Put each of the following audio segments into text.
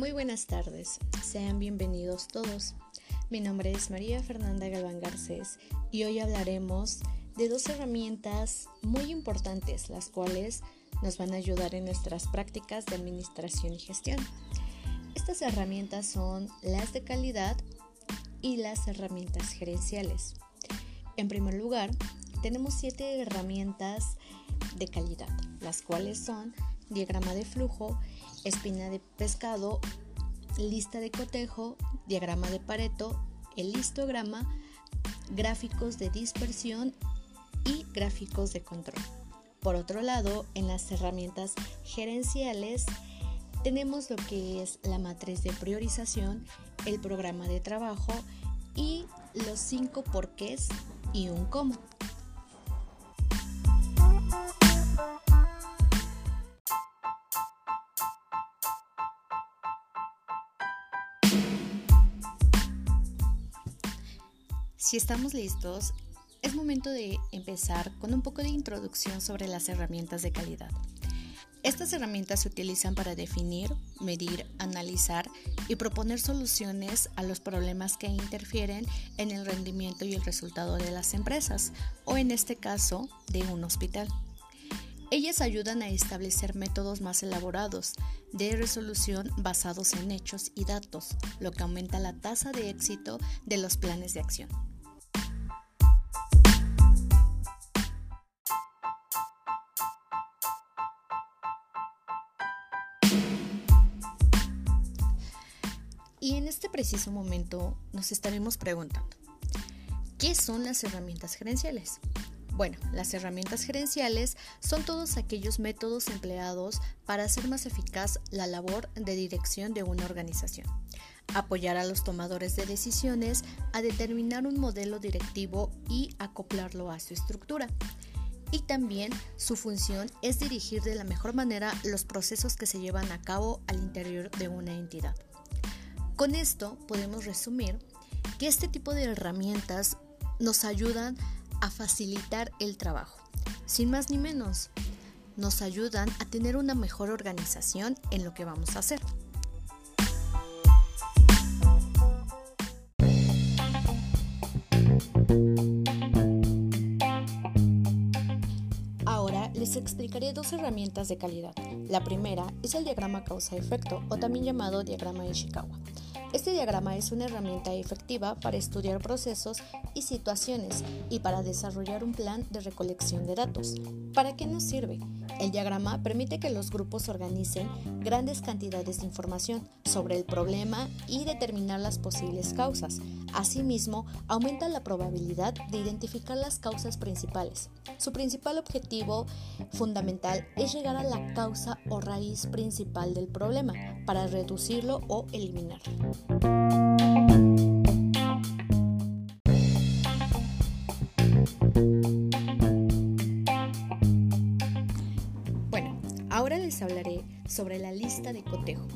Muy buenas tardes, sean bienvenidos todos. Mi nombre es María Fernanda Galván Garcés y hoy hablaremos de dos herramientas muy importantes, las cuales nos van a ayudar en nuestras prácticas de administración y gestión. Estas herramientas son las de calidad y las herramientas gerenciales. En primer lugar, tenemos siete herramientas de calidad, las cuales son diagrama de flujo, espina de pescado, lista de cotejo, diagrama de Pareto, el histograma, gráficos de dispersión y gráficos de control. Por otro lado, en las herramientas gerenciales tenemos lo que es la matriz de priorización, el programa de trabajo y los cinco porqués y un cómo. Si estamos listos, es momento de empezar con un poco de introducción sobre las herramientas de calidad. Estas herramientas se utilizan para definir, medir, analizar y proponer soluciones a los problemas que interfieren en el rendimiento y el resultado de las empresas, o en este caso, de un hospital. Ellas ayudan a establecer métodos más elaborados de resolución basados en hechos y datos, lo que aumenta la tasa de éxito de los planes de acción. Este preciso momento nos estaremos preguntando, ¿qué son las herramientas gerenciales? Bueno, las herramientas gerenciales son todos aquellos métodos empleados para hacer más eficaz la labor de dirección de una organización, apoyar a los tomadores de decisiones a determinar un modelo directivo y acoplarlo a su estructura. Y también su función es dirigir de la mejor manera los procesos que se llevan a cabo al interior de una entidad. Con esto podemos resumir que este tipo de herramientas nos ayudan a facilitar el trabajo. Sin más ni menos, nos ayudan a tener una mejor organización en lo que vamos a hacer. Ahora les explicaré dos herramientas de calidad. La primera es el diagrama causa-efecto o también llamado diagrama de Ishikawa. Este diagrama es una herramienta efectiva para estudiar procesos y situaciones y para desarrollar un plan de recolección de datos. ¿Para qué nos sirve? El diagrama permite que los grupos organicen grandes cantidades de información sobre el problema y determinar las posibles causas. Asimismo, aumenta la probabilidad de identificar las causas principales. Su principal objetivo fundamental es llegar a la causa o raíz principal del problema para reducirlo o eliminarlo. Hablaré sobre la lista de cotejo.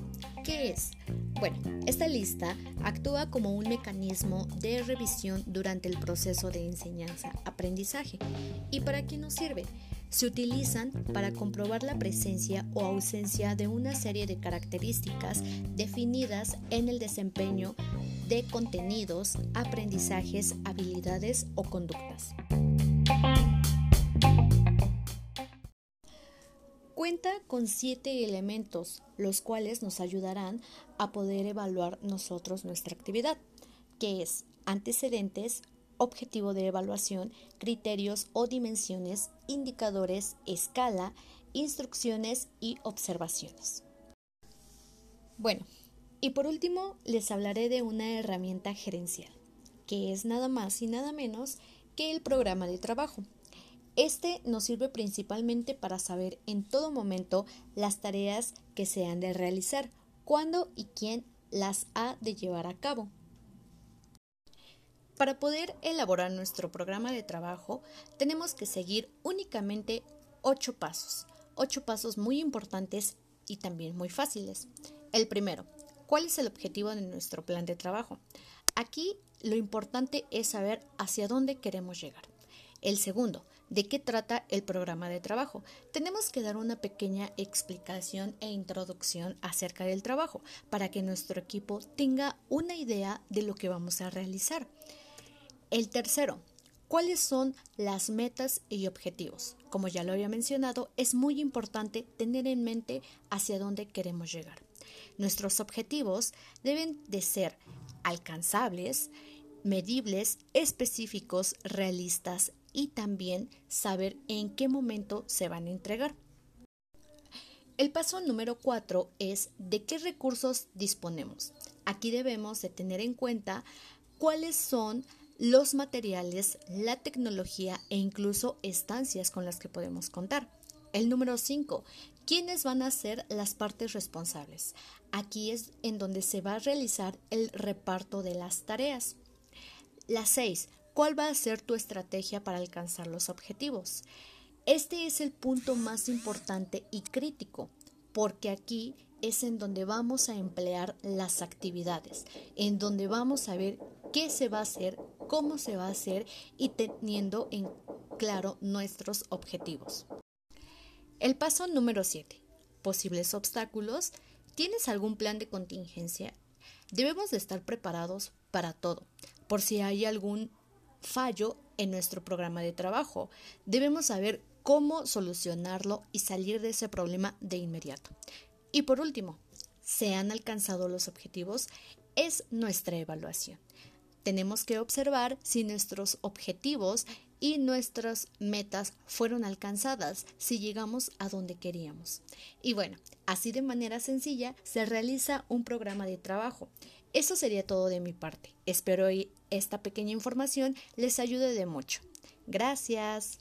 ¿Qué es? Bueno, esta lista actúa como un mecanismo de revisión durante el proceso de enseñanza-aprendizaje. ¿Y para qué nos sirve? se utilizan para comprobar la presencia o ausencia de una serie de características definidas en el desempeño de contenidos, aprendizajes, habilidades o conductas. Cuenta con siete elementos, los cuales nos ayudarán a poder evaluar nosotros nuestra actividad, que es antecedentes, objetivo de evaluación, criterios o dimensiones, indicadores, escala, instrucciones y observaciones. Bueno, y por último les hablaré de una herramienta gerencial, que es nada más y nada menos que el programa de trabajo. Este nos sirve principalmente para saber en todo momento las tareas que se han de realizar, cuándo y quién las ha de llevar a cabo. Para poder elaborar nuestro programa de trabajo, tenemos que seguir únicamente ocho pasos. Ocho pasos muy importantes y también muy fáciles. El primero, ¿cuál es el objetivo de nuestro plan de trabajo? Aquí lo importante es saber hacia dónde queremos llegar. El segundo, ¿De qué trata el programa de trabajo? Tenemos que dar una pequeña explicación e introducción acerca del trabajo para que nuestro equipo tenga una idea de lo que vamos a realizar. El tercero, ¿cuáles son las metas y objetivos? Como ya lo había mencionado, es muy importante tener en mente hacia dónde queremos llegar. Nuestros objetivos deben de ser alcanzables, medibles, específicos, realistas y también saber en qué momento se van a entregar. El paso número cuatro es de qué recursos disponemos. Aquí debemos de tener en cuenta cuáles son los materiales, la tecnología e incluso estancias con las que podemos contar. El número 5. ¿Quiénes van a ser las partes responsables? Aquí es en donde se va a realizar el reparto de las tareas. La 6. ¿Cuál va a ser tu estrategia para alcanzar los objetivos? Este es el punto más importante y crítico, porque aquí es en donde vamos a emplear las actividades, en donde vamos a ver qué se va a hacer, cómo se va a hacer y teniendo en claro nuestros objetivos. El paso número 7. Posibles obstáculos. ¿Tienes algún plan de contingencia? Debemos de estar preparados para todo, por si hay algún fallo en nuestro programa de trabajo. Debemos saber cómo solucionarlo y salir de ese problema de inmediato. Y por último, ¿se han alcanzado los objetivos? Es nuestra evaluación. Tenemos que observar si nuestros objetivos y nuestras metas fueron alcanzadas, si llegamos a donde queríamos. Y bueno, así de manera sencilla se realiza un programa de trabajo. Eso sería todo de mi parte. Espero esta pequeña información les ayude de mucho. Gracias.